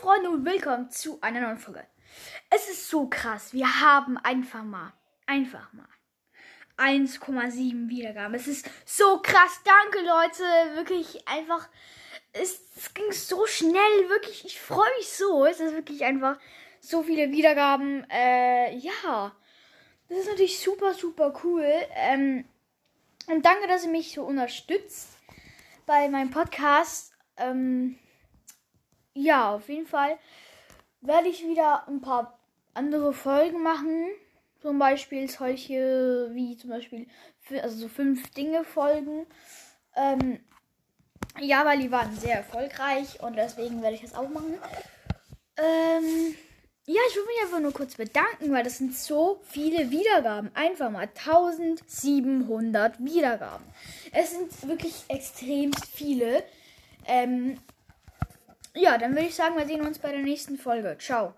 Freunde und willkommen zu einer neuen Folge. Es ist so krass. Wir haben einfach mal, einfach mal 1,7 Wiedergaben. Es ist so krass. Danke, Leute. Wirklich einfach. Es, es ging so schnell. Wirklich, ich freue mich so. Es ist wirklich einfach so viele Wiedergaben. Äh, ja. Das ist natürlich super, super cool. Ähm, und danke, dass ihr mich so unterstützt bei meinem Podcast. Ähm, ja, auf jeden Fall werde ich wieder ein paar andere Folgen machen. Zum Beispiel solche wie zum Beispiel also so fünf Dinge Folgen. Ähm, ja, weil die waren sehr erfolgreich und deswegen werde ich das auch machen. Ähm, ja, ich will mich einfach nur kurz bedanken, weil das sind so viele Wiedergaben. Einfach mal 1700 Wiedergaben. Es sind wirklich extrem viele. Ähm, ja, dann würde ich sagen, wir sehen uns bei der nächsten Folge. Ciao.